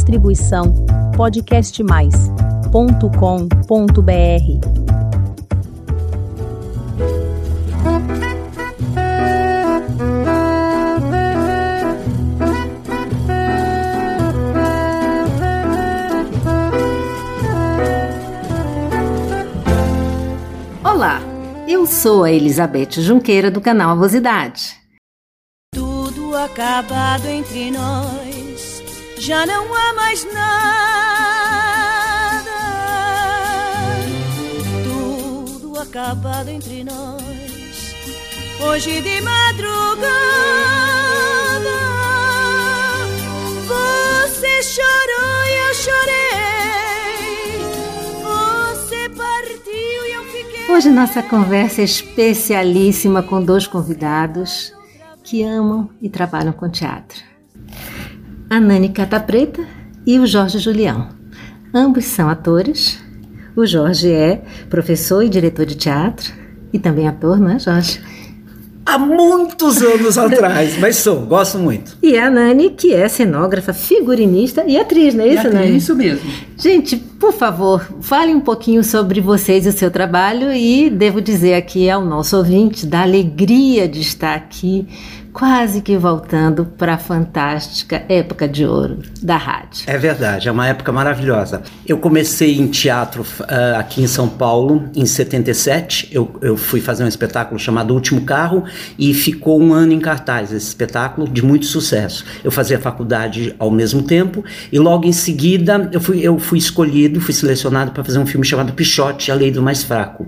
Distribuição podcastmais.com.br. Olá, eu sou a Elizabeth Junqueira do canal Avosidade. Tudo acabado entre nós, já não há mais nada. Tudo acabado entre nós, hoje de madrugada. Você chorou e eu chorei. Você partiu e eu fiquei. Hoje nossa conversa é especialíssima com dois convidados que amam e trabalham com teatro. A Nani Cata Preta e o Jorge Julião. Ambos são atores. O Jorge é professor e diretor de teatro e também ator, não é, Jorge? Há muitos anos atrás, mas sou, gosto muito. E a Nani, que é cenógrafa, figurinista e atriz, não é isso, É Nani? isso mesmo. Gente, por favor, fale um pouquinho sobre vocês e o seu trabalho e devo dizer aqui ao nosso ouvinte da alegria de estar aqui, quase que voltando para a fantástica época de ouro da rádio. É verdade, é uma época maravilhosa. Eu comecei em teatro ah, aqui em São Paulo em 77. Eu, eu fui fazer um espetáculo chamado Último Carro e ficou um ano em cartaz esse espetáculo de muito sucesso. Eu fazia faculdade ao mesmo tempo e logo em seguida eu fui, eu fui escolhido, fui selecionado para fazer um filme chamado Pichote, A Lei do Mais Fraco.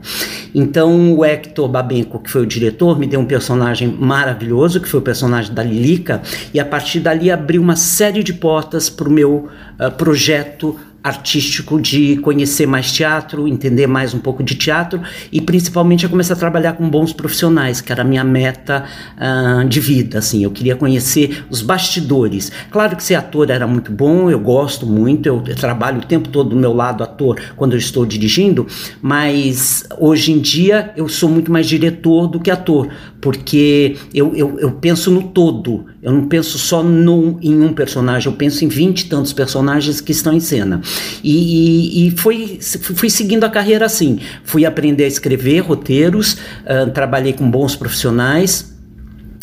Então o Hector Babenco, que foi o diretor, me deu um personagem maravilhoso, que foi o personagem da Lilica, e a partir dali abriu uma série de portas para o meu ah, projeto artístico de conhecer mais teatro, entender mais um pouco de teatro e principalmente a começar a trabalhar com bons profissionais, que era a minha meta ah, de vida, assim, eu queria conhecer os bastidores. Claro que ser ator era muito bom, eu gosto muito, eu trabalho o tempo todo do meu lado ator quando eu estou dirigindo, mas hoje em dia eu sou muito mais diretor do que ator, porque eu, eu, eu penso no todo, eu não penso só no, em um personagem, eu penso em vinte e tantos personagens que estão em cena. E, e, e foi, fui seguindo a carreira assim. Fui aprender a escrever roteiros, ah, trabalhei com bons profissionais.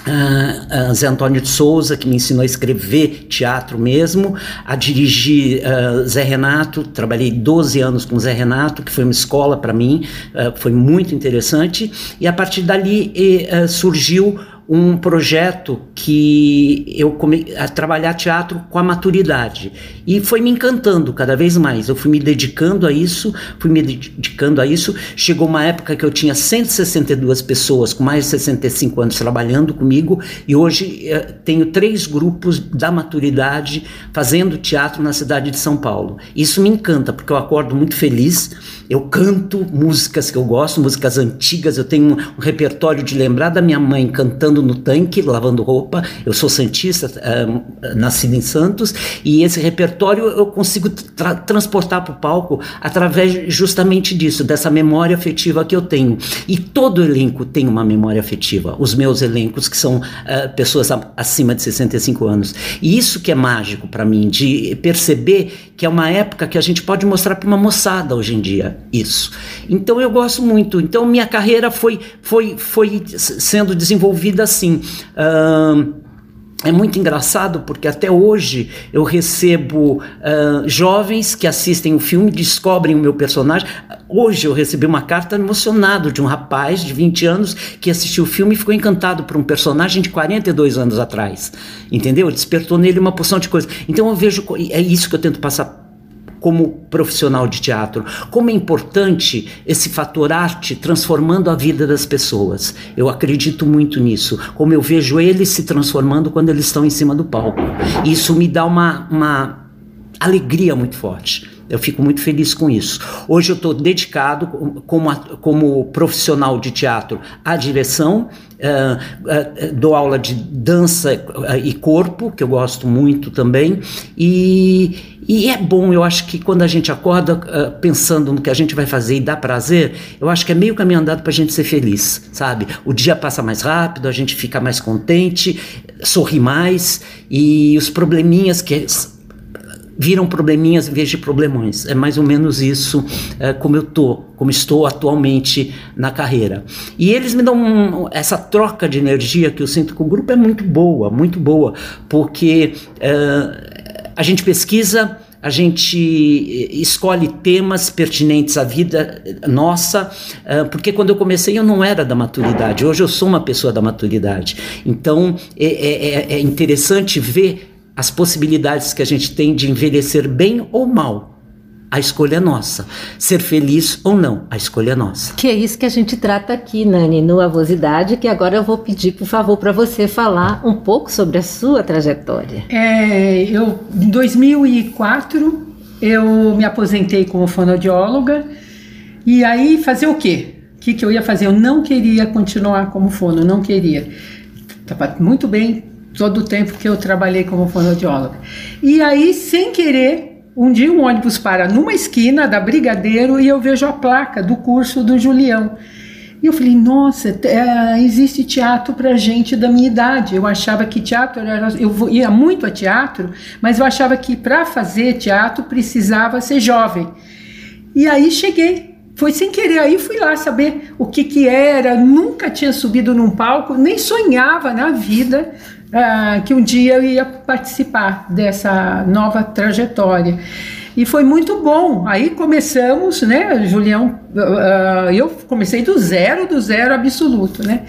Ah, ah, Zé Antônio de Souza, que me ensinou a escrever teatro mesmo, a dirigir ah, Zé Renato, trabalhei 12 anos com Zé Renato, que foi uma escola para mim, foi muito interessante, e a partir dali surgiu um projeto que eu comecei a trabalhar teatro com a maturidade e foi me encantando cada vez mais. Eu fui me dedicando a isso, fui me dedicando a isso. Chegou uma época que eu tinha 162 pessoas com mais de 65 anos trabalhando comigo e hoje eh, tenho três grupos da maturidade fazendo teatro na cidade de São Paulo. Isso me encanta porque eu acordo muito feliz. Eu canto músicas que eu gosto, músicas antigas. Eu tenho um, um repertório de lembrar da minha mãe cantando no tanque, lavando roupa. Eu sou santista, ah, nascido em Santos, e esse repertório eu consigo tra transportar para o palco através justamente disso, dessa memória afetiva que eu tenho. E todo elenco tem uma memória afetiva. Os meus elencos, que são ah, pessoas acima de 65 anos. E isso que é mágico para mim, de perceber que é uma época que a gente pode mostrar para uma moçada hoje em dia isso. Então eu gosto muito. Então minha carreira foi foi foi sendo desenvolvida assim. Ahn, é muito engraçado porque até hoje eu recebo ah, jovens que assistem o filme, descobrem o meu personagem. Hoje eu recebi uma carta emocionado de um rapaz de 20 anos que assistiu o filme e ficou encantado por um personagem de 42 anos atrás. Entendeu? Despertou nele uma porção de coisas. Então eu vejo, é isso que eu tento passar como profissional de teatro, como é importante esse fator arte transformando a vida das pessoas. Eu acredito muito nisso, como eu vejo eles se transformando quando eles estão em cima do palco. Isso me dá uma, uma alegria muito forte. Eu fico muito feliz com isso. Hoje eu estou dedicado como, como profissional de teatro à direção, ah, ah, dou aula de dança e corpo, que eu gosto muito também, e, e é bom, eu acho que quando a gente acorda ah, pensando no que a gente vai fazer e dá prazer, eu acho que é meio caminho andado para a gente ser feliz, sabe? O dia passa mais rápido, a gente fica mais contente, sorri mais, e os probleminhas que viram probleminhas em vez de problemões. É mais ou menos isso é, como eu tô, como estou atualmente na carreira. E eles me dão um, essa troca de energia que eu sinto com o grupo é muito boa, muito boa, porque é, a gente pesquisa a gente escolhe temas pertinentes à vida nossa, porque quando eu comecei eu não era da maturidade, hoje eu sou uma pessoa da maturidade. Então é, é, é interessante ver as possibilidades que a gente tem de envelhecer bem ou mal. A escolha é nossa. Ser feliz ou não, a escolha é nossa. Que é isso que a gente trata aqui, Nani, no Avosidade, que agora eu vou pedir, por favor, para você falar um pouco sobre a sua trajetória. É, eu, em 2004, eu me aposentei como fonoaudióloga e aí fazer o quê? O que, que eu ia fazer? Eu não queria continuar como fono, não queria. Estava muito bem todo o tempo que eu trabalhei como fonoaudióloga. E aí, sem querer, um dia um ônibus para numa esquina da Brigadeiro e eu vejo a placa do curso do Julião. E eu falei, nossa, é, existe teatro para gente da minha idade. Eu achava que teatro era. Eu ia muito a teatro, mas eu achava que para fazer teatro precisava ser jovem. E aí cheguei. Foi sem querer, aí fui lá saber o que que era, nunca tinha subido num palco, nem sonhava na vida uh, que um dia eu ia participar dessa nova trajetória. E foi muito bom. Aí começamos, né, Julião? Uh, eu comecei do zero, do zero absoluto, né?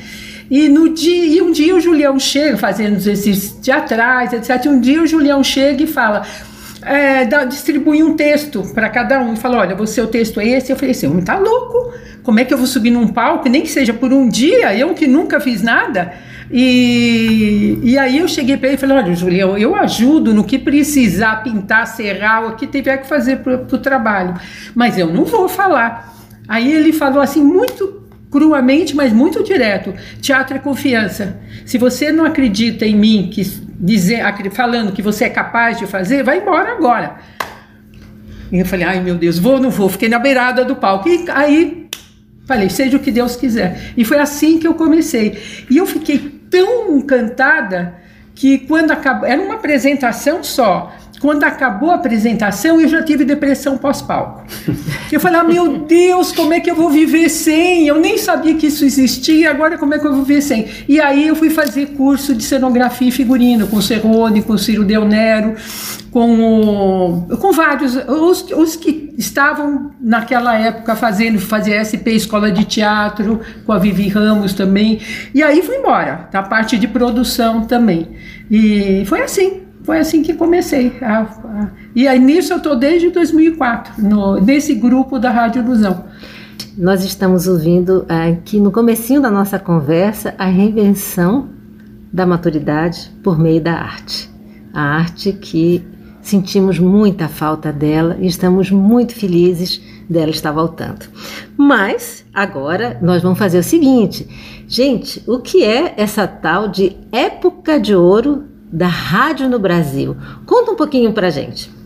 E, no dia, e um dia o Julião chega, fazendo esses teatrais, etc. E um dia o Julião chega e fala: é, dá, distribui um texto para cada um e fala: olha, você o texto é esse. Eu falei assim: homem tá louco? Como é que eu vou subir num palco, nem que seja por um dia, eu que nunca fiz nada? E, e aí eu cheguei para ele e falei: olha, Julião, eu ajudo no que precisar pintar, serrar, o que tiver que fazer para o trabalho, mas eu não vou falar. Aí ele falou assim, muito cruamente, mas muito direto: teatro é confiança. Se você não acredita em mim, que dizer, falando que você é capaz de fazer, vai embora agora. E eu falei: ai meu Deus, vou ou não vou? Fiquei na beirada do palco. E aí falei: seja o que Deus quiser. E foi assim que eu comecei. E eu fiquei tão encantada que quando acabou, era uma apresentação só. Quando acabou a apresentação, eu já tive depressão pós-palco. Eu falei, ah, meu Deus, como é que eu vou viver sem? Eu nem sabia que isso existia, agora como é que eu vou viver sem? E aí eu fui fazer curso de cenografia e figurino com o Cerrone, com o Ciro Del Nero, com, o, com vários, os, os que estavam naquela época fazendo, fazer SP Escola de Teatro, com a Vivi Ramos também. E aí fui embora, da parte de produção também. E foi assim, foi assim que comecei. A, a, e aí nisso eu estou desde 2004, no, nesse grupo da Rádio Ilusão. Nós estamos ouvindo aqui no comecinho da nossa conversa a reinvenção da maturidade por meio da arte. A arte que sentimos muita falta dela e estamos muito felizes dela estar voltando. Mas agora nós vamos fazer o seguinte, gente, o que é essa tal de época de ouro da rádio no Brasil? Conta um pouquinho pra gente.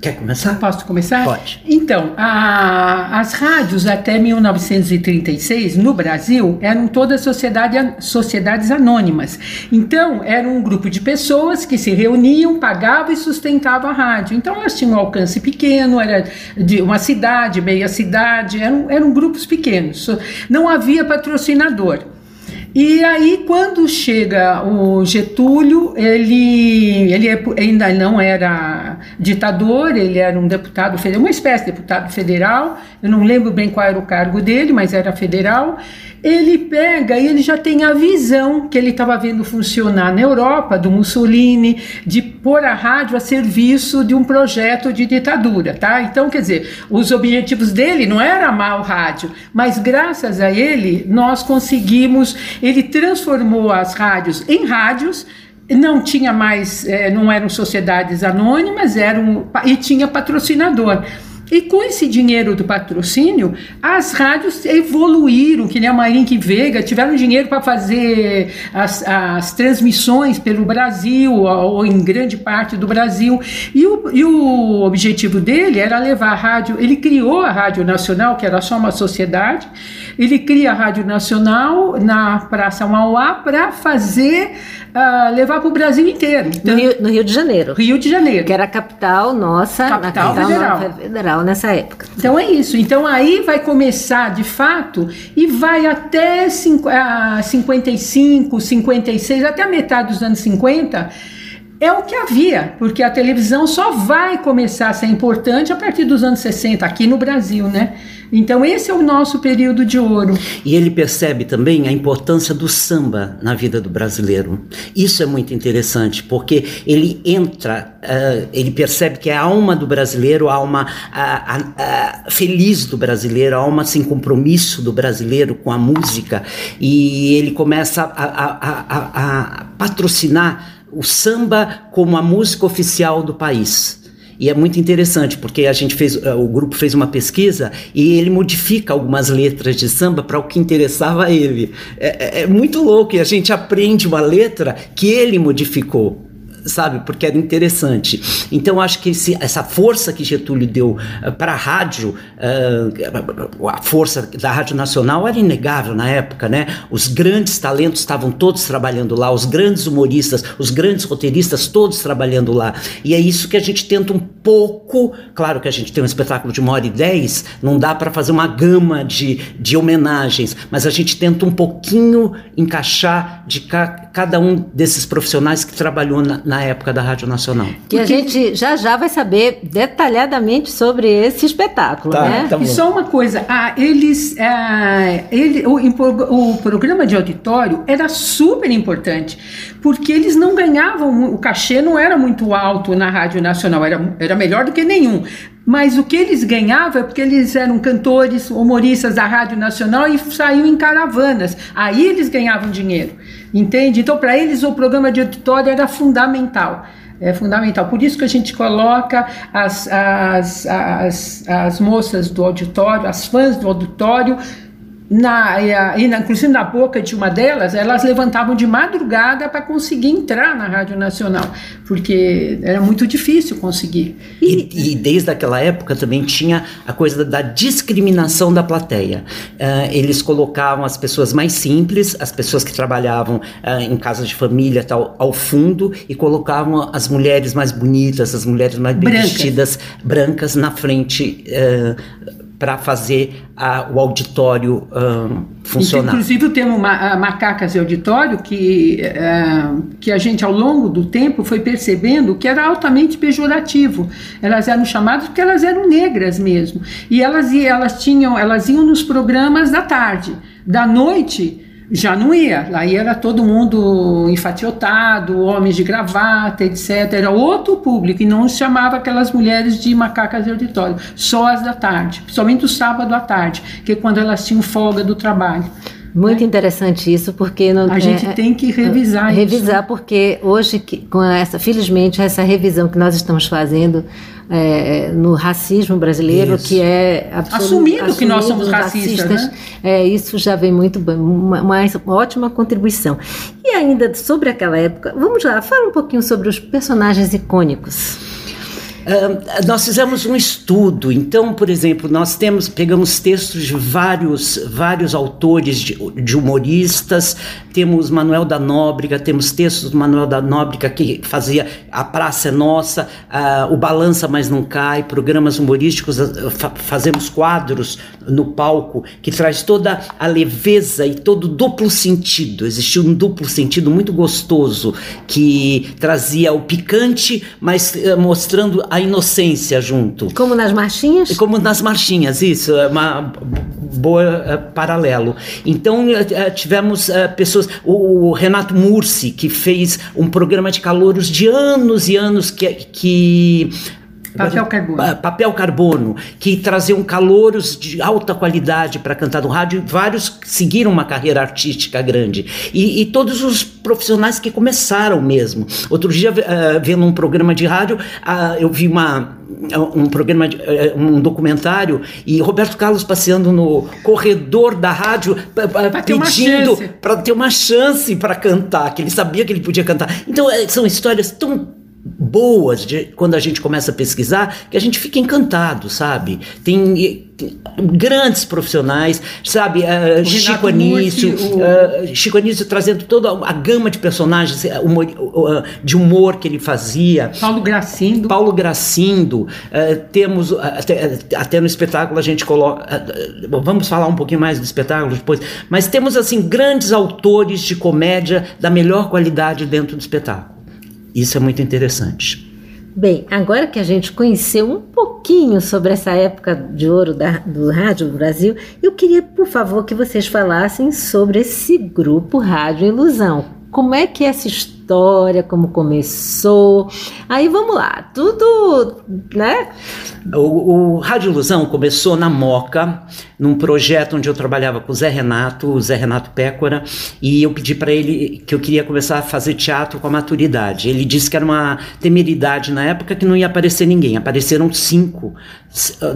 Quer começar? Posso começar? Pode. Então, a, as rádios até 1936 no Brasil eram todas sociedade, sociedades anônimas. Então, era um grupo de pessoas que se reuniam, pagavam e sustentavam a rádio. Então, elas tinham um alcance pequeno, era de uma cidade, meia cidade, eram, eram grupos pequenos. Não havia patrocinador. E aí, quando chega o Getúlio, ele, ele é ainda não era ditador, ele era um deputado federal, uma espécie de deputado federal, eu não lembro bem qual era o cargo dele, mas era federal ele pega e ele já tem a visão que ele estava vendo funcionar na Europa, do Mussolini, de pôr a rádio a serviço de um projeto de ditadura, tá? Então, quer dizer, os objetivos dele não era o rádio, mas graças a ele nós conseguimos, ele transformou as rádios em rádios, não tinha mais, é, não eram sociedades anônimas, eram e tinha patrocinador. E com esse dinheiro do patrocínio, as rádios evoluíram, que nem a Marink Veiga, tiveram dinheiro para fazer as, as, transmissões pelo Brasil, ou em grande parte do Brasil. E o, e o objetivo dele era levar a rádio. Ele criou a Rádio Nacional, que era só uma sociedade, ele cria a Rádio Nacional na Praça Mauá para fazer ah, levar para o Brasil inteiro. No Então, Rio, no Rio de Janeiro, Rio de Janeiro. que era a capital nossa, Capital na federal. federal nessa época. Então é isso. Então aí vai começar de fato e vai até cinco- ah, 55, 56, até a metade dos anos 50. É o que havia, porque a televisão só vai começar a ser importante a partir dos anos 60, aqui no Brasil, né? Então esse é o nosso período de ouro. E ele percebe também a importância do samba na vida do brasileiro. Isso é muito interessante, porque ele entra, eh, ele percebe que a alma do brasileiro, a alma ah, ah, feliz do brasileiro, a alma sem compromisso do brasileiro com a música, e ele começa a- a- a- a patrocinar o samba como a música oficial do país. E é muito interessante, porque a gente fez, eh, o grupo fez uma pesquisa e ele modifica algumas letras de samba para o que interessava a ele. É, é- é muito louco e a gente aprende uma letra que ele modificou. Sabe, porque era interessante. Então, acho que esse- essa força que Getúlio deu para a rádio, eh, a força da Rádio Nacional era inegável na época, né? Os grandes talentos estavam todos trabalhando lá, os grandes humoristas, os grandes roteiristas, todos trabalhando lá. E é isso que a gente tenta um pouco. Claro que a gente tem um espetáculo de uma hora e dez, não dá para fazer uma gama de, de homenagens, mas a gente tenta um pouquinho encaixar de ca- cada um desses profissionais que trabalhou na, na época da Rádio Nacional. E a gente já já vai saber detalhadamente sobre esse espetáculo, Tá, né? tá bom. E só uma coisa, ah, eles, ah, ele, o, o programa de auditório era super importante, porque eles não ganhavam, o cachê não era muito alto na Rádio Nacional, era, era melhor do que nenhum. Mas o que eles ganhavam é porque eles eram cantores, humoristas da Rádio Nacional e saíam em caravanas. Aí eles ganhavam dinheiro, entende? Então, para eles, o programa de auditório era fundamental. É fundamental. Por isso que a gente coloca as, as, as, as moças do auditório, as fãs do auditório, na, e a- e na- inclusive na boca de uma delas, elas levantavam de madrugada para conseguir entrar na Rádio Nacional, porque era muito difícil conseguir. E, e desde aquela época também tinha a coisa da discriminação da plateia. Ah, eles colocavam as pessoas mais simples, as pessoas que trabalhavam ah, em casas de família tal, ao fundo e colocavam as mulheres mais bonitas, as mulheres mais bem Brancas. vestidas, brancas na frente para fazer ah, o auditório ah, funcionar. Inclusive o termo ma- macacas de auditório, que, ah, que a gente ao longo do tempo foi percebendo que era altamente pejorativo. Elas eram chamadas porque elas eram negras mesmo. E elas, elas, tinham, elas iam nos programas da tarde. Da noite já não ia. Lá era todo mundo enfatiotado, homens de gravata, etc. Era outro público e não chamava aquelas mulheres de macacas de auditório. Só as da tarde, principalmente o sábado à tarde, que é quando elas tinham folga do trabalho. Muito interessante isso, porque não, A gente é, tem que revisar isso. revisar porque hoje com essa felizmente essa revisão que nós estamos fazendo é, no racismo brasileiro Isso. que é absolu- Assumindo que nós somos assumindo racistas, né? é, isso já vem muito bem uma, uma ótima contribuição e ainda sobre aquela época vamos lá fala um pouquinho sobre os personagens icônicos Ah, nós fizemos um estudo, então, por exemplo, nós temos pegamos textos de vários vários autores de, de humoristas, temos Manuel da Nóbrega, temos textos do Manuel da Nóbrega que fazia A Praça é Nossa, ah, o Balança Mas Não Cai, programas humorísticos, ah, fa- fazemos quadros no palco que traz toda a leveza e todo o duplo sentido. Existiu um duplo sentido muito gostoso que trazia o picante, mas eh, mostrando a inocência junto. como nas marchinhas Como nas marchinhas, isso, é uma boa eh, paralelo. Então eh, eh, tivemos pessoas, o, o Renato Mursi, que fez um programa de calouros de anos e anos que, que Papel carbono. Pa- papel carbono, que traziam calouros de alta qualidade para cantar no rádio, vários seguiram uma carreira artística grande. E, e todos os profissionais que começaram mesmo. Outro dia, eh, vendo um programa de rádio, ah, eu vi uma um programa, de- eh, um documentário e Roberto Carlos passeando no corredor da rádio Pra pedindo para ter uma chance para cantar, que ele sabia que ele podia cantar. Então eh, são histórias tão boas de, quando a gente começa a pesquisar que a gente fica encantado, sabe? Tem, tem grandes profissionais, sabe? Uh, Chico Anísio, o- uh, Chico Anísio trazendo toda a gama de personagens uh, humor- uh, de humor que ele fazia. Paulo Gracindo. Paulo Gracindo, eh, temos eh, até, até no espetáculo a gente coloca. eh, eh, vamos falar um pouquinho mais do espetáculo depois, mas temos assim grandes autores de comédia da melhor qualidade dentro do espetáculo. Isso é muito interessante. Bem, agora que a gente conheceu um pouquinho sobre essa época de ouro da- do Rádio Brasil, eu queria, por favor, que vocês falassem sobre esse grupo Rádio Ilusão. Como é que é essa história, como começou? Aí vamos lá, tudo, né? O, o Rádio Ilusão começou na Moca, num projeto onde eu trabalhava com o Zé Renato, o Zé Renato Pécora, e eu pedi para ele que eu queria começar a fazer teatro com a maturidade. Ele disse que era uma temeridade na época que não ia aparecer ninguém. Apareceram cinco,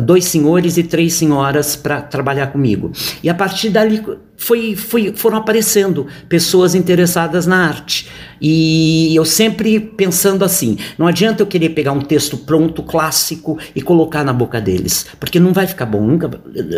dois senhores e três senhoras para trabalhar comigo. E a partir dali foi, foi, foram aparecendo pessoas interessadas na arte. E eu sempre pensando assim: não adianta eu querer pegar um texto pronto, clássico, e colocar na boca deles, porque não vai ficar bom, nunca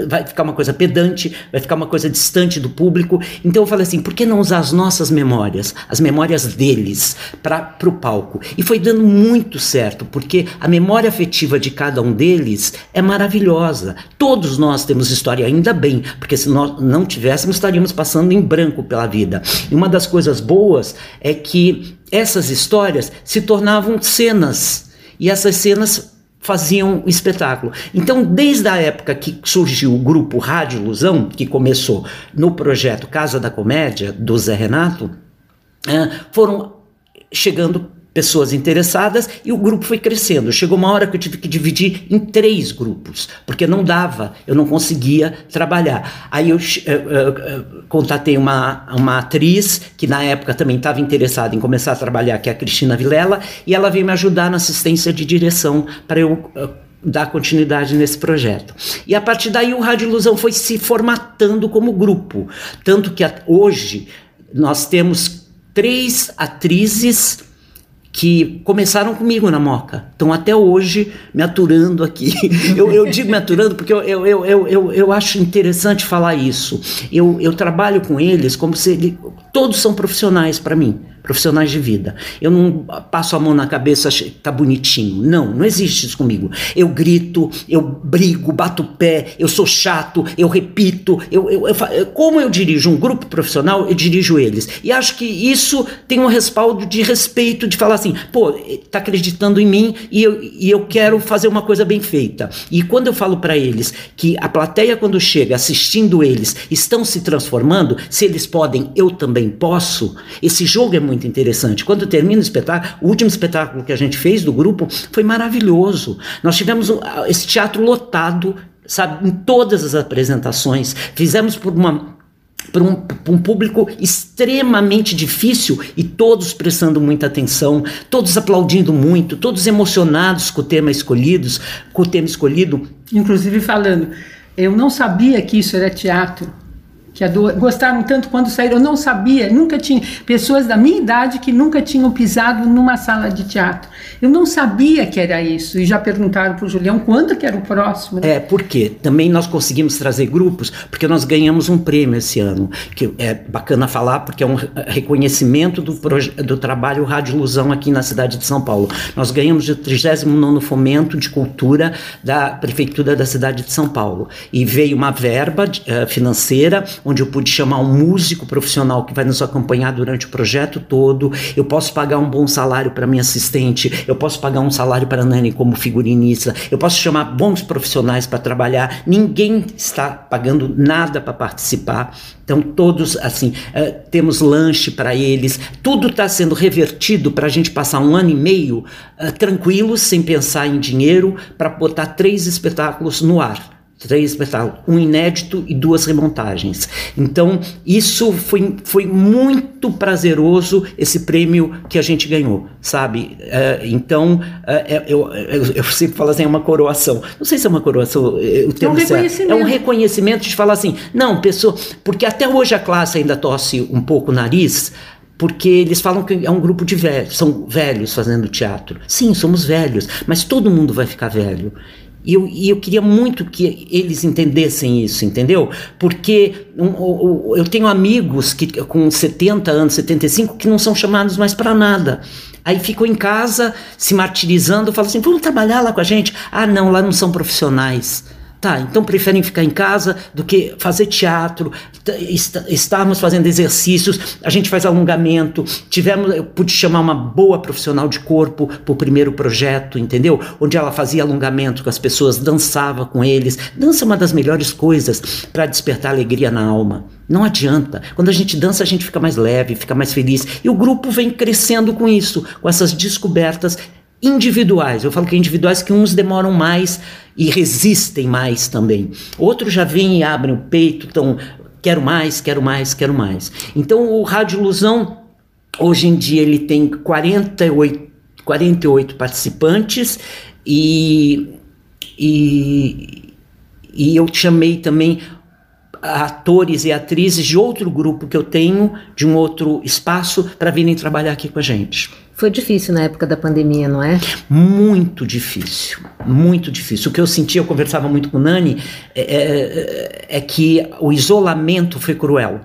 vai ficar uma coisa pedante, vai ficar uma coisa distante do público. Então eu falei assim: por que não usar as nossas memórias, as memórias deles, para o palco? E foi dando muito certo, porque a memória afetiva de cada um deles é maravilhosa. Todos nós temos história, ainda bem, porque se nós não tivéssemos, estaríamos passando em branco pela vida. E uma das coisas boas é que essas histórias se tornavam cenas, e essas cenas faziam o espetáculo. Então, desde a época que surgiu o grupo Rádio Ilusão, que começou no projeto Casa da Comédia, do Zé Renato, ah, foram chegando pessoas interessadas e o grupo foi crescendo. Chegou uma hora que eu tive que dividir em três grupos, porque não dava, eu não conseguia trabalhar. Aí eu eh, eh, eh, contatei uma, uma atriz que na época também estava interessada em começar a trabalhar, que é a Cristina Vilela, e ela veio me ajudar na assistência de direção para eu eh, dar continuidade nesse projeto. E a partir daí o Rádio Ilusão foi se formatando como grupo, tanto que hoje nós temos três atrizes que começaram comigo na Moca. Estão até hoje me aturando aqui. Eu, eu digo me aturando porque eu, eu, eu, eu, eu, acho interessante falar isso. Eu, eu trabalho com eles como se ele, todos são profissionais para mim, profissionais de vida. Eu não passo a mão na cabeça, tá bonitinho. Não, não existe isso comigo. Eu grito, eu brigo, bato o pé, eu sou chato, eu repito. Eu, eu, eu como eu dirijo um grupo profissional, eu dirijo eles. E acho que isso tem um respaldo de respeito, de falar assim, pô, tá acreditando em mim e eu, e eu quero fazer uma coisa bem feita. E quando eu falo para eles que a plateia, quando chega assistindo eles, estão se transformando, se eles podem, eu também posso. Esse jogo é muito interessante. Quando termina o espetáculo, o último espetáculo que a gente fez do grupo foi maravilhoso. Nós tivemos um- esse teatro lotado, sabe, em todas as apresentações. Fizemos por uma para um, um público extremamente difícil e todos prestando muita atenção, todos aplaudindo muito, todos emocionados com o tema escolhidos, com o tema escolhido. Inclusive falando, eu não sabia que isso era teatro. Que gostaram tanto quando saíram. Eu não sabia, nunca tinha. Pessoas da minha idade que nunca tinham pisado numa sala de teatro. Eu não sabia que era isso. E já perguntaram para o Julião quando que era o próximo. né? É, por quê? Também nós conseguimos trazer grupos, porque nós ganhamos um prêmio esse ano, que é bacana falar, porque é um re- reconhecimento do, do trabalho Rádio Ilusão aqui na cidade de São Paulo. Nós ganhamos o 39º Fomento de Cultura da Prefeitura da cidade de São Paulo. E veio uma verba eh, financeira, onde eu pude chamar um músico profissional que vai nos acompanhar durante o projeto todo. Eu posso pagar um bom salário para minha assistente, eu posso pagar um salário para a Nani como figurinista, eu posso chamar bons profissionais para trabalhar. Ninguém está pagando nada para participar. Então, todos, assim, eh, temos lanche para eles, tudo está sendo revertido para a gente passar um ano e meio eh, tranquilos, sem pensar em dinheiro, para botar três espetáculos no ar três espetáculos, um inédito e duas remontagens. Então, isso foi, foi muito prazeroso, esse prêmio que a gente ganhou, sabe? Eh, então, eh, eu, eu, eu sempre falo assim, é uma coroação. Não sei se é uma coroação, o termo certo. É um reconhecimento de falar assim, não, pessoa, porque até hoje a classe ainda tosse um pouco o nariz, porque eles falam que é um grupo de velhos, são velhos fazendo teatro. Sim, somos velhos, mas todo mundo vai ficar velho. E eu, e eu queria muito que eles entendessem isso, entendeu? Porque um, eu tenho amigos que com 70 anos, 75, que não são chamados mais para nada. Aí ficam em casa se martirizando, falam assim: vamos trabalhar lá com a gente. Ah, não, lá não são profissionais. Tá, então preferem ficar em casa do que fazer teatro, estarmos fazendo exercícios, a gente faz alongamento, tivemos, eu pude chamar uma boa profissional de corpo para o primeiro projeto, entendeu? Onde ela fazia alongamento com as pessoas, dançava com eles. Dança é uma das melhores coisas para despertar alegria na alma. Não adianta. Quando a gente dança, a gente fica mais leve, fica mais feliz. E o grupo vem crescendo com isso, com essas descobertas individuais. Eu falo que individuais que uns demoram mais e resistem mais também. Outros já vêm e abrem o peito, então quero mais, quero mais, quero mais. Então o Rádio Ilusão, hoje em dia, ele tem 48, 48 participantes e, e, e eu chamei também atores e atrizes de outro grupo que eu tenho, de um outro espaço, para virem trabalhar aqui com a gente. Foi difícil na época da pandemia, não é? Muito difícil, muito difícil. O que eu sentia, eu conversava muito com Nani, é, é, é que o isolamento foi cruel.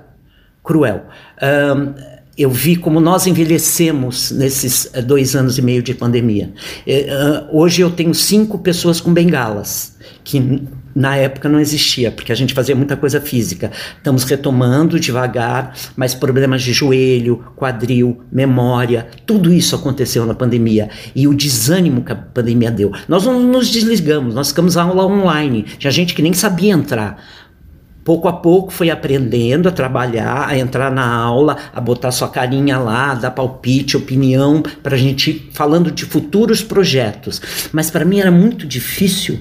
Cruel. Um, eu vi como nós envelhecemos nesses eh, dois anos e meio de pandemia. Uh, hoje eu tenho cinco pessoas com bengalas, que na época não existia, porque a gente fazia muita coisa física. Estamos retomando devagar, mas problemas de joelho, quadril, memória, tudo isso aconteceu na pandemia. E o desânimo que a pandemia deu. Nós não nos desligamos, nós ficamos aula online. Tinha gente que nem sabia entrar pouco a pouco foi aprendendo a trabalhar, a entrar na aula, a botar sua carinha lá, dar palpite, opinião, para a gente falando de futuros projetos. Mas para mim era muito difícil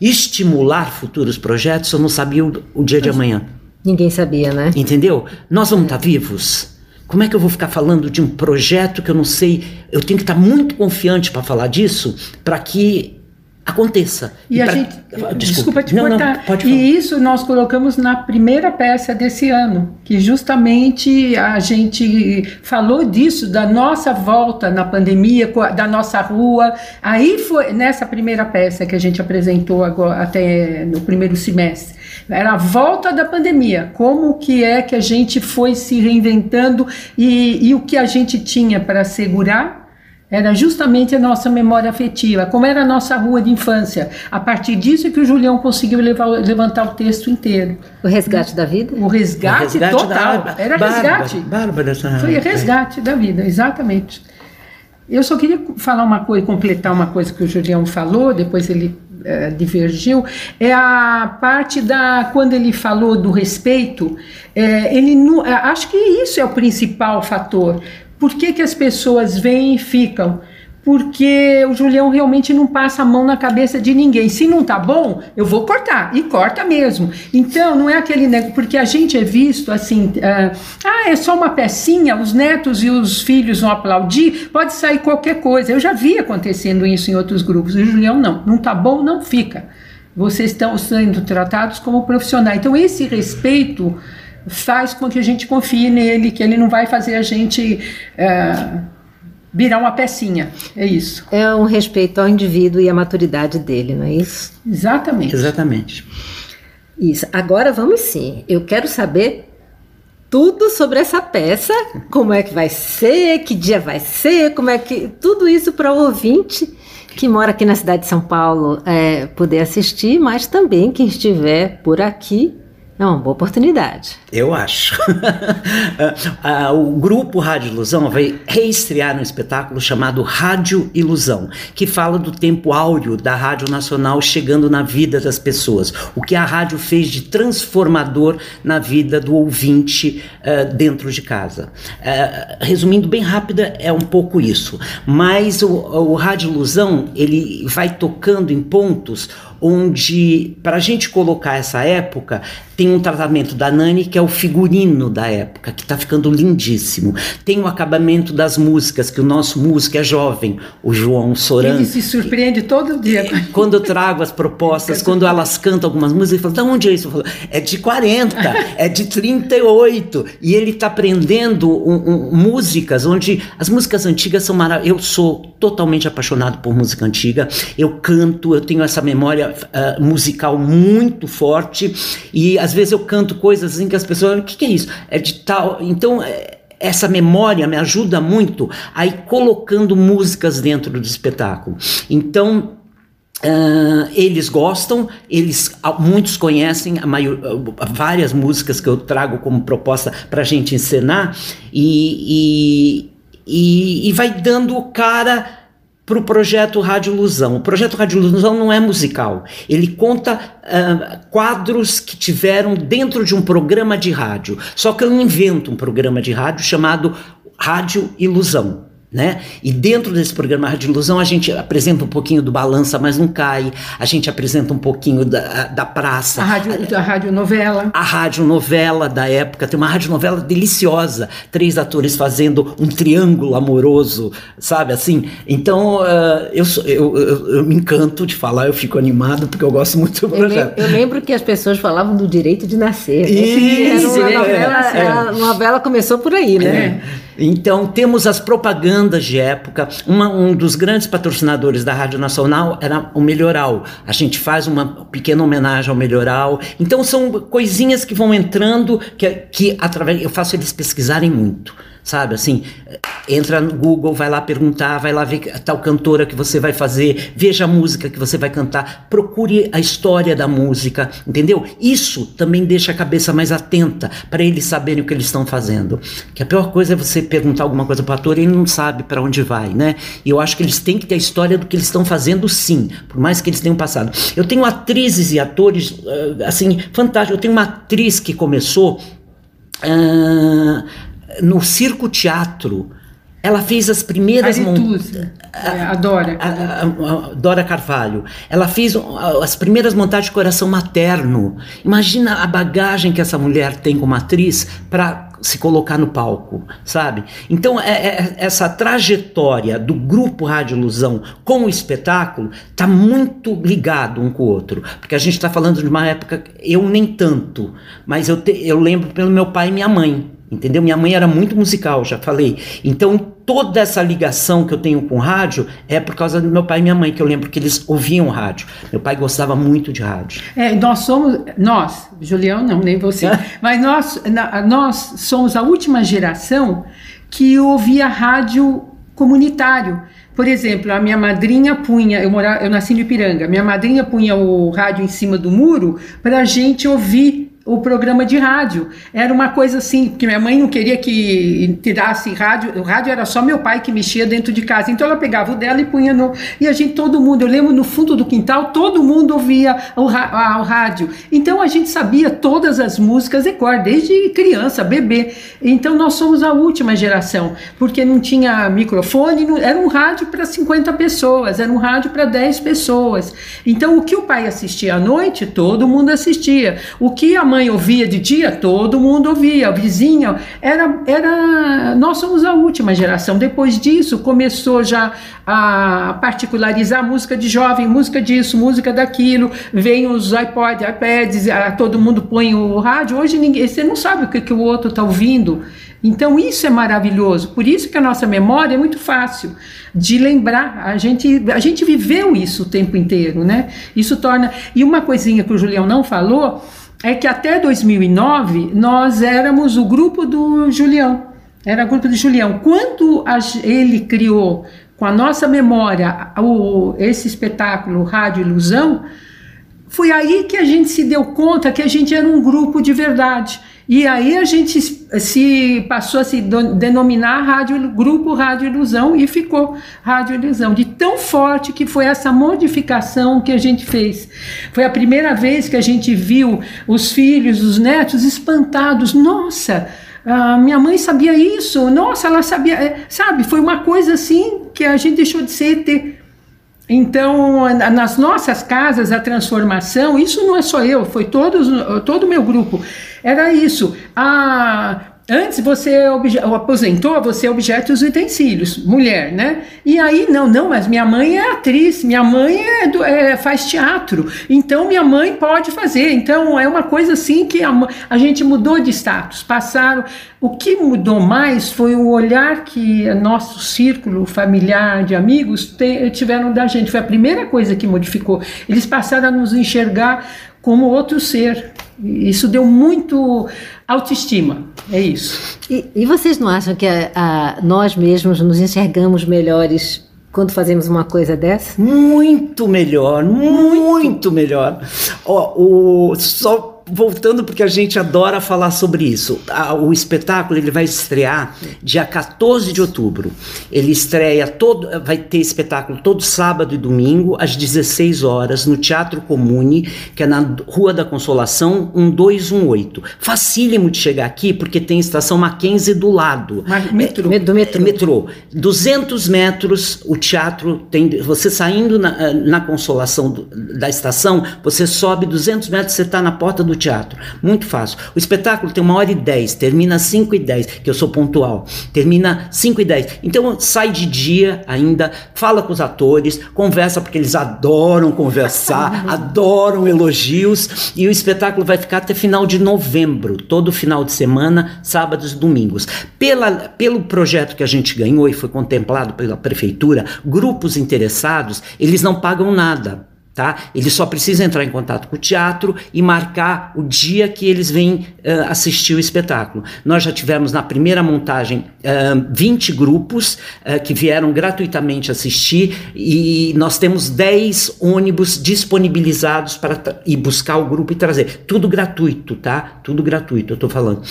estimular futuros projetos, eu não sabia o, o dia de amanhã. Ninguém sabia, né? Entendeu? Nós vamos estar tá vivos? Como é que eu vou ficar falando de um projeto que eu não sei? Eu tenho que estar tá muito confiante para falar disso, para que aconteça. E, e a pra... gente, desculpa, desculpa te não, cortar. Não, pode falar. E isso nós colocamos na primeira peça desse ano, que justamente a gente falou disso da nossa volta na pandemia, da nossa rua. Aí foi nessa primeira peça que a gente apresentou agora, até no primeiro semestre. Era a volta da pandemia, como que é que a gente foi se reinventando e, e o que a gente tinha para segurar era justamente a nossa memória afetiva, como era a nossa rua de infância. A partir disso é que o Julião conseguiu levar, levantar o texto inteiro. O resgate da vida? O resgate, o resgate total. Da... Era Bárbara, resgate. Bárbara, essa... Foi resgate da vida, exatamente. Eu só queria falar uma coisa, completar uma coisa que o Julião falou, depois ele é, divergiu, é a parte da quando ele falou do respeito, é, ele acho que isso é o principal fator, por que, que as pessoas vêm e ficam? Porque o Julião realmente não passa a mão na cabeça de ninguém. Se não tá bom, eu vou cortar. E corta mesmo. Então, não é aquele negócio. Porque a gente é visto assim. Uh, ah, é só uma pecinha, os netos e os filhos vão aplaudir, pode sair qualquer coisa. Eu já vi acontecendo isso em outros grupos. O Julião não. Não tá bom, não fica. Vocês estão sendo tratados como profissionais. Então, esse respeito faz com que a gente confie nele, que ele não vai fazer a gente é, virar uma pecinha. É isso. É um respeito ao indivíduo e à maturidade dele, não é isso? Exatamente. Exatamente. Isso. Agora vamos sim. Eu quero saber tudo sobre essa peça, como é que vai ser, que dia vai ser, como é que tudo isso para o ouvinte que mora aqui na cidade de São Paulo é, poder assistir, mas também quem estiver por aqui é uma boa oportunidade. Eu acho. Ah, o grupo Rádio Ilusão vai reestrear um espetáculo chamado Rádio Ilusão, que fala do tempo áureo da Rádio Nacional chegando na vida das pessoas. O que a rádio fez de transformador na vida do ouvinte uh, dentro de casa. Uh, resumindo bem rápida, é um pouco isso. Mas o, o Rádio Ilusão, ele vai tocando em pontos onde, para a gente colocar essa época, tem um tratamento da Nani que é o figurino da época, que está ficando lindíssimo. Tem o acabamento das músicas, que o nosso músico é jovem, o João Soran. Ele se surpreende todo dia. Quando eu trago as propostas, quando elas cantam algumas músicas, ele fala, de onde é isso? Eu falo, é de 40, é de 38. E ele está aprendendo um, um, músicas onde as músicas antigas são maravilhosas. Eu sou totalmente apaixonado por música antiga. Eu canto, eu tenho essa memória uh, musical muito forte. E às vezes eu canto coisas assim que as pessoas, o que, que é isso? É de tal. Então. É, essa memória me ajuda muito a ir colocando músicas dentro do espetáculo. Então, Uh, eles gostam, eles muitos conhecem maior, várias músicas que eu trago como proposta para a gente encenar e, e, e, e vai dando cara para o projeto Rádio Ilusão. O projeto Rádio Ilusão não é musical. Ele conta uh, quadros que tiveram dentro de um programa de rádio. Só que eu invento um programa de rádio chamado Rádio Ilusão. Né? E dentro desse programa Rádio Ilusão a gente apresenta um pouquinho do Balança, mas não cai. A gente apresenta um pouquinho da, da praça. A rádio, a, a rádio novela. A rádio novela da época. Tem uma rádio novela deliciosa. Três atores fazendo um triângulo amoroso, sabe assim? Então uh, eu, eu, eu, eu, me encanto de falar, eu fico animado porque eu gosto muito do projeto. Eu, lembro que as pessoas falavam do direito de nascer. Isso? Era uma novela, é, é. a novela começou por aí, né? É. Então, temos as propagandas de época. Uma, um dos grandes patrocinadores da Rádio Nacional era o Melhoral. A gente faz uma pequena homenagem ao Melhoral. Então, são coisinhas que vão entrando que, que através. Eu faço eles pesquisarem muito sabe? Assim, entra no Google, vai lá perguntar, vai lá ver tal cantora que você vai fazer, veja a música que você vai cantar, procure a história da música, entendeu? Isso também deixa a cabeça mais atenta para eles saberem o que eles estão fazendo. Que a pior coisa é você perguntar alguma coisa para o ator e ele não sabe para onde vai, né? E eu acho que eles têm que ter a história do que eles estão fazendo, sim, por mais que eles tenham passado. Eu tenho atrizes e atores, assim, fantásticos. Eu tenho uma atriz que começou. Uh, no circo teatro. Ela fez as primeiras montagens. É, a Dora. A, a, Dora Carvalho. Ela fez as primeiras montagens de coração materno. Imagina a bagagem que essa mulher tem como atriz para se colocar no palco, sabe? Então, é, é, essa trajetória do grupo Rádio Ilusão com o espetáculo está muito ligado um com o outro. Porque a gente está falando de uma época, eu nem tanto, mas eu, te, eu lembro pelo meu pai e minha mãe entendeu? Minha mãe era muito musical, já falei. Então, toda essa ligação que eu tenho com rádio é por causa do meu pai e minha mãe, que eu lembro que eles ouviam rádio. Meu pai gostava muito de rádio. É, nós somos, nós, Julião não, nem você, mas nós, nós somos a última geração que ouvia rádio comunitário. Por exemplo, a minha madrinha punha, eu, morava, eu nasci no Ipiranga, minha madrinha punha o rádio em cima do muro para a gente ouvir o programa de rádio. Era uma coisa assim, porque minha mãe não queria que tirasse rádio, o rádio era só meu pai que mexia dentro de casa. Então ela pegava o dela e punha no. E a gente, todo mundo, eu lembro no fundo do quintal, todo mundo ouvia o, o rádio. Então a gente sabia todas as músicas de cor, desde criança, bebê. Então nós somos a última geração, porque não tinha microfone, não, era um rádio para 50 pessoas, era um rádio para 10 pessoas. Então o que o pai assistia à noite, todo mundo assistia. O que a mãe ouvia de dia, todo mundo ouvia, o vizinho, era, era, nós somos a última geração. Depois disso, começou já a particularizar a música de jovem, música disso, música daquilo, vem os iPods, iPads, a, todo mundo põe o rádio. Hoje ninguém, você não sabe o que, que o outro está ouvindo. Então isso é maravilhoso. Por isso que a nossa memória é muito fácil de lembrar. A gente, a gente viveu isso o tempo inteiro, né? Isso torna. E uma coisinha que o Julião não falou é que até 2009 nós éramos o grupo do Julião. Era o grupo do Julião. Quando ele criou, com a nossa memória, o, esse espetáculo Rádio Ilusão, foi aí que a gente se deu conta que a gente era um grupo de verdade. E aí a gente se passou a se denominar rádio, Grupo Rádio Ilusão e ficou Rádio Ilusão, de tão forte que foi essa modificação que a gente fez. Foi a primeira vez que a gente viu os filhos, os netos espantados. Nossa, minha mãe sabia isso, nossa, ela sabia, é, sabe? Foi uma coisa assim que a gente deixou de ser ET. Então, na- nas nossas casas, a transformação, isso não é só eu, foi todos, todo o meu grupo. Era isso. A, antes você obje, aposentou, você objeto os utensílios, mulher, né? E aí, não, não, mas minha mãe é atriz, minha mãe é do- é, faz teatro, então minha mãe pode fazer. Então, é uma coisa assim que a, a gente mudou de status, passaram. O que mudou mais foi o olhar que nosso círculo familiar de amigos tiveram da gente. Foi a primeira coisa que modificou. Eles passaram a nos enxergar como outro ser. E Isso deu muito autoestima. É isso. E, e vocês não acham que a- a- nós mesmos nos enxergamos melhores quando fazemos uma coisa dessa? Muito melhor, muito melhor. Ó, o, só voltando porque a gente adora falar sobre isso. O espetáculo ele vai estrear dia 14 de outubro. Ele estreia todo, vai ter espetáculo todo sábado e domingo às 16 horas no Teatro Comune, que é na Rua da Consolação 1218. Facílimo de chegar aqui porque tem estação Mackenzie do lado. Ma- metrô. Me- Do metrô. Metrô. 200 metros, o teatro tem. Você saindo na, eh, na consolação do- da estação, você sobe 200 metros, você está na porta do teatro. Muito fácil. O espetáculo tem uma hora e 10, termina 5 e 10, que eu sou pontual. Termina 5 e 10. Então sai de dia ainda, fala com os atores, conversa, porque eles adoram conversar, adoram elogios. E o espetáculo vai ficar até final de novembro, todo final de semana, sábados e domingos. Pela, pelo projeto que a gente ganhou e foi contemplado pela prefeitura, grupos interessados, eles não pagam nada. Tá? Eles só precisam entrar em contato com o teatro e marcar o dia que eles vêm eh, assistir o espetáculo. Nós já tivemos na primeira montagem eh, 20 grupos eh, que vieram gratuitamente assistir e nós temos 10 ônibus disponibilizados para ir buscar o grupo e trazer. Tudo gratuito, tá? Tudo gratuito, eu tô falando.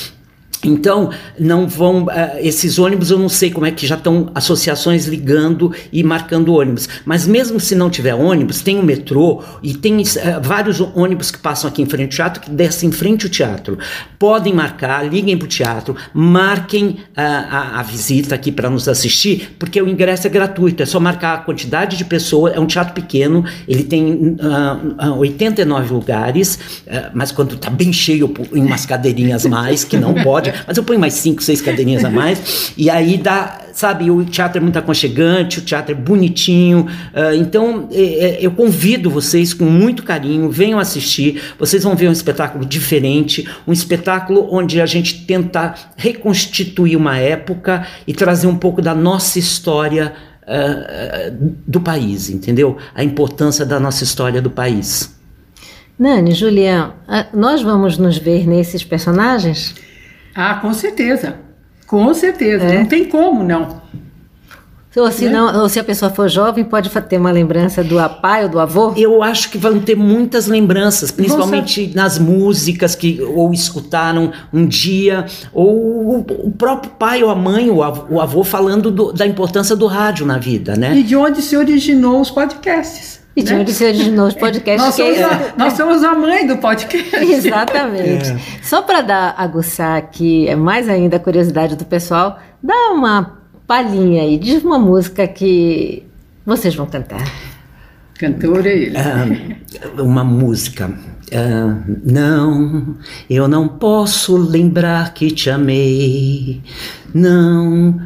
Então, não vão. eh, esses ônibus eu não sei como é que já estão associações ligando e marcando ônibus. Mas mesmo se não tiver ônibus, tem o metrô e tem eh, vários ônibus que passam aqui em frente ao teatro, que descem em frente ao teatro. Podem marcar, liguem para o teatro, marquem ah, a, a visita aqui para nos assistir, porque o ingresso é gratuito, é só marcar a quantidade de pessoas. É um teatro pequeno, ele tem ah, ah, 89 lugares, mas quando está bem cheio, ponho umas cadeirinhas mais, que não pode, mas eu ponho mais cinco, seis cadeirinhas a mais, e aí dá, sabe, o teatro é muito aconchegante, o teatro é bonitinho, ah, então é, é, eu convido vocês com muito carinho, venham assistir, vocês vão ver um espetáculo diferente, um espetáculo onde a gente tenta reconstituir uma época e trazer um pouco da nossa história ah, do país, entendeu? A importância da nossa história do país. Nani, Julião, ah, nós vamos nos ver nesses personagens? Ah, com certeza. Com certeza. É? Não tem como, não. Ou se, não, ou se a pessoa for jovem, pode ter uma lembrança do pai ou do avô? Eu acho que vão ter muitas lembranças, principalmente nas músicas que ou escutaram um dia, ou o, próprio pai ou a mãe, o avô, o avô falando do- da importância do rádio na vida, né? E de onde se originou os podcasts. E de né? onde se originou os podcasts. Nós que somos, é- a, nós somos a mãe do podcast. Exatamente. Só para dar aguçar aqui é mais ainda a curiosidade do pessoal, dá uma palhinha aí, diz uma música que vocês vão cantar. Cantor é ele. Ah, uma música. Ah, não, eu não posso lembrar que te amei. Não,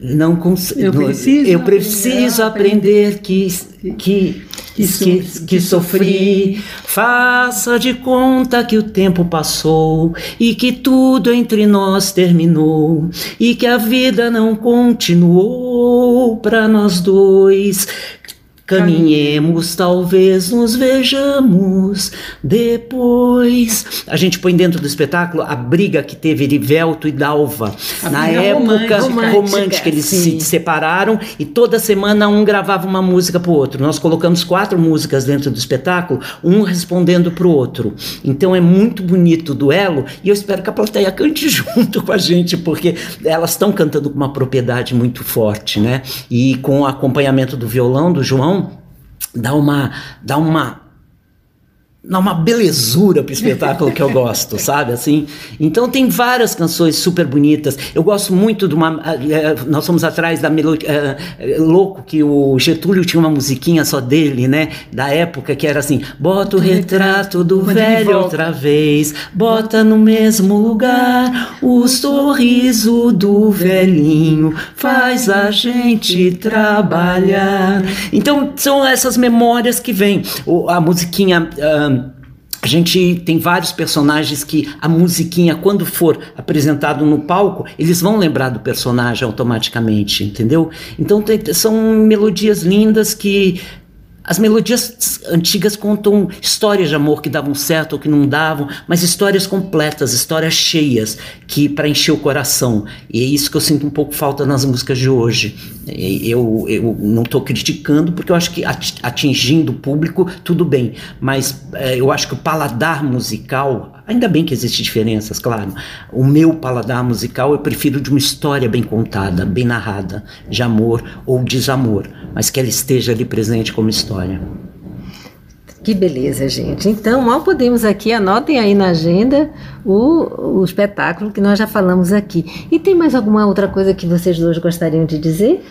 não consigo. Eu preciso eu preciso aprender que que Que que, que sofri. Faça de conta que o tempo passou e que tudo entre nós terminou e que a vida não continuou para nós dois. Caminhemos, talvez nos vejamos depois. A gente põe dentro do espetáculo a briga que teve Erivelto e Dalva. A Na época romântica. romântica, eles sim. se separaram e toda semana um gravava uma música pro outro. Nós colocamos quatro músicas dentro do espetáculo, um respondendo pro outro. Então é muito bonito o duelo e eu espero que a plateia cante junto com a gente, porque elas estão cantando com uma propriedade muito forte, né? E com o acompanhamento do violão do João, dá uma dá uma dá uma belezura pro espetáculo que eu gosto, sabe? Assim, então tem várias canções super bonitas. Eu gosto muito de uma. eh, Nós fomos atrás da melodia. eh, louco que o Getúlio tinha uma musiquinha só dele, né? Da época que era assim: bota o retrato do Quando velho outra vez, bota no mesmo lugar o sorriso do velhinho, faz a gente trabalhar. Então são essas memórias que vêm. A musiquinha. ahn, a gente tem vários personagens que a musiquinha, quando for apresentado no palco, eles vão lembrar do personagem automaticamente, entendeu? Então tem- são melodias lindas que. As melodias antigas contam histórias de amor que davam certo ou que não davam, mas histórias completas, histórias cheias, que para encher o coração. E é isso que eu sinto um pouco falta nas músicas de hoje. Eu, eu não estou criticando, porque eu acho que ati- atingindo o público, tudo bem. Mas eh, eu acho que o paladar musical, ainda bem que existem diferenças, claro. O meu paladar musical eu prefiro de uma história bem contada, bem narrada, de amor ou desamor, mas que ela esteja ali presente como história. Que beleza, gente. Então, mal podemos aqui, anotem aí na agenda o, o espetáculo que nós já falamos aqui. E tem mais alguma outra coisa que vocês dois gostariam de dizer?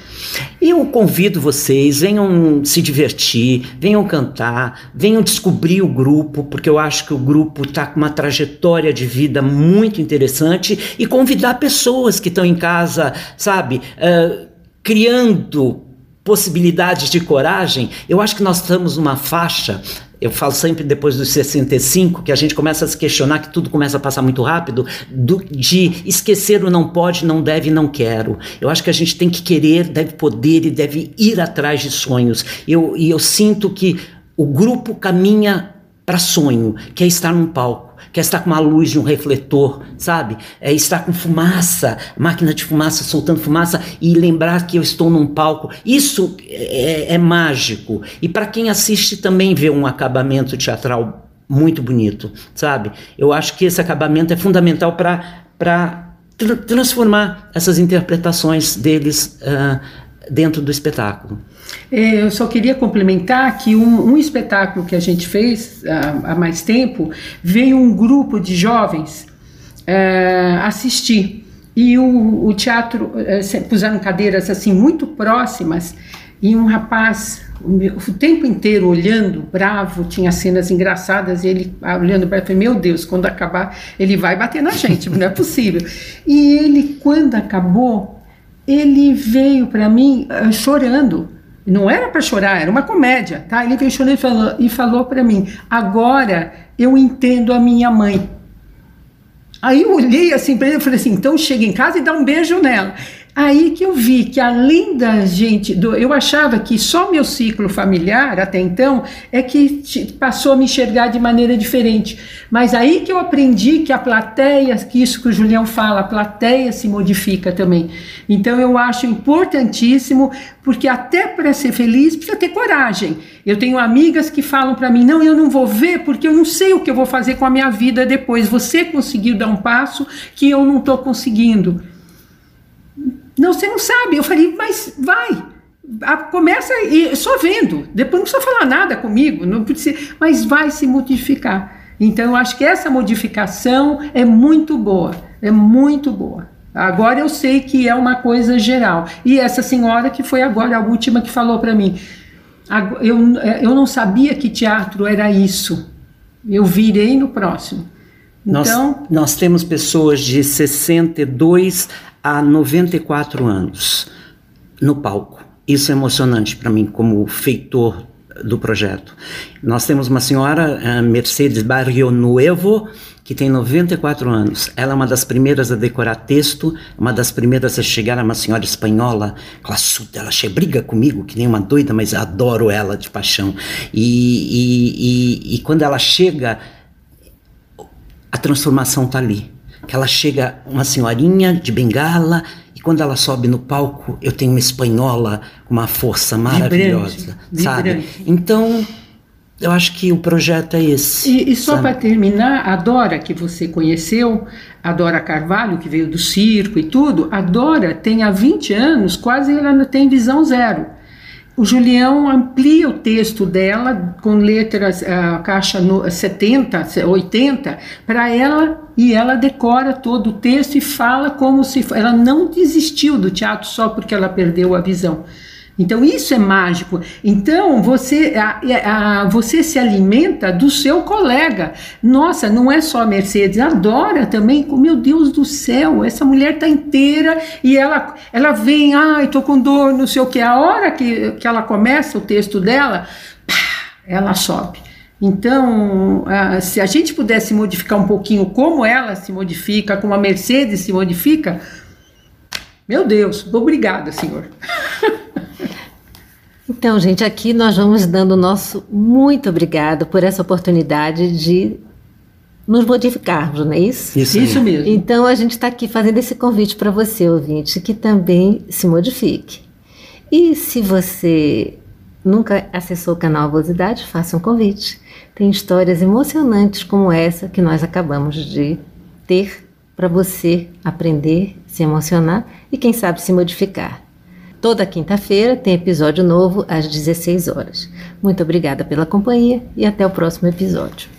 Eu convido vocês, venham se divertir, venham cantar, venham descobrir o grupo, porque eu acho que o grupo está com uma trajetória de vida muito interessante e convidar pessoas que estão em casa, sabe, eh, criando possibilidades de coragem. Eu acho que nós estamos numa faixa. Eu falo sempre depois dos 65 que a gente começa a se questionar que tudo começa a passar muito rápido, do- de esquecer o não pode, não deve, não quero. Eu acho que a gente tem que querer, deve poder e deve ir atrás de sonhos. Eu, e eu sinto que o grupo caminha para sonho, que é estar num palco, que é estar com uma luz de um refletor, sabe? É estar com fumaça, máquina de fumaça soltando fumaça e lembrar que eu estou num palco. Isso é, é mágico. E para quem assiste também vê um acabamento teatral muito bonito, sabe? Eu acho que esse acabamento é fundamental para para transformar essas interpretações deles ah, dentro do espetáculo. É, Eu só queria complementar que um, um espetáculo que a gente fez há, há mais tempo veio um grupo de jovens é, assistir. E o, o teatro é, se- puseram cadeiras assim muito próximas. E um rapaz o tempo inteiro olhando bravo tinha cenas engraçadas e ele ah, olhando para falei, meu Deus quando acabar ele vai bater na gente não é possível. E ele quando acabou ele veio para mim ah, chorando. Não era para chorar, era uma comédia, tá? Ele chorando e falou, e falou para mim: agora eu entendo a minha mãe. Aí eu olhei assim para ele e falei assim: então chega em casa e dá um beijo nela. Aí que eu vi que além da gente, do- eu achava que só meu ciclo familiar até então é que passou a me enxergar de maneira diferente. Mas aí que eu aprendi que a plateia, que isso que o Julião fala, a plateia se modifica também. Então eu acho importantíssimo, porque até para ser feliz precisa ter coragem. Eu tenho amigas que falam para mim: não, eu não vou ver porque eu não sei o que eu vou fazer com a minha vida depois. Você conseguiu dar um passo que eu não estou conseguindo. Não, você não sabe. Eu falei, mas vai. A- começa e só vendo. Depois não precisa falar nada comigo, não precisa, mas vai se modificar. Então eu acho que essa modificação é muito boa, é muito boa. Agora eu sei que é uma coisa geral. E essa senhora que foi agora a última que falou para mim, "Ago- eu, eu não sabia que teatro era isso. Eu virei no próximo. Nós, Então, nós temos pessoas de 62 a 94 anos no palco. Isso é emocionante para mim, como feitor do projeto. Nós temos uma senhora, a Mercedes Barrio Nuevo, que tem 94 anos. Ela é uma das primeiras a decorar texto, uma das primeiras a chegar, é uma senhora espanhola, classuda, ela che- briga comigo que nem uma doida, mas adoro ela de paixão. E, e, e, e quando ela chega, a transformação tá ali. Que ela chega uma senhorinha de bengala e quando ela sobe no palco, eu tenho uma espanhola com uma força maravilhosa, sabe? vibrante. Então, eu acho que o projeto é esse. E, e só para terminar, a Dora que você conheceu, a Dora Carvalho, que veio do circo e tudo, a Dora tem há 20 anos, quase ela não tem visão zero. O Julião amplia o texto dela com letras, a caixa no, 70, 80, para ela e ela decora todo o texto e fala como se ela não desistiu do teatro só porque ela perdeu a visão. Então isso é mágico. Então você, a, a, você se alimenta do seu colega. Nossa, não é só a Mercedes, adora também. Meu Deus do céu, essa mulher tá inteira e ela, ela vem, ai, tô com dor, não sei o que. A hora que, que ela começa o texto dela, pá, ela sobe. Então, se a gente pudesse modificar um pouquinho como ela se modifica, como a Mercedes se modifica, meu Deus, obrigada, senhor. Então, gente, aqui nós vamos dando o nosso muito obrigado por essa oportunidade de nos modificarmos, não é isso? Isso, isso mesmo. Então, a gente está aqui fazendo esse convite para você, ouvinte, que também se modifique. E se você nunca acessou o canal Avosidade, faça um convite. Tem histórias emocionantes como essa que nós acabamos de ter para você aprender, se emocionar e, quem sabe, se modificar. Toda quinta-feira tem episódio novo às 16 horas. Muito obrigada pela companhia e até o próximo episódio.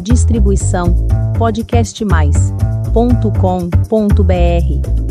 Distribuição podcastmais.com.br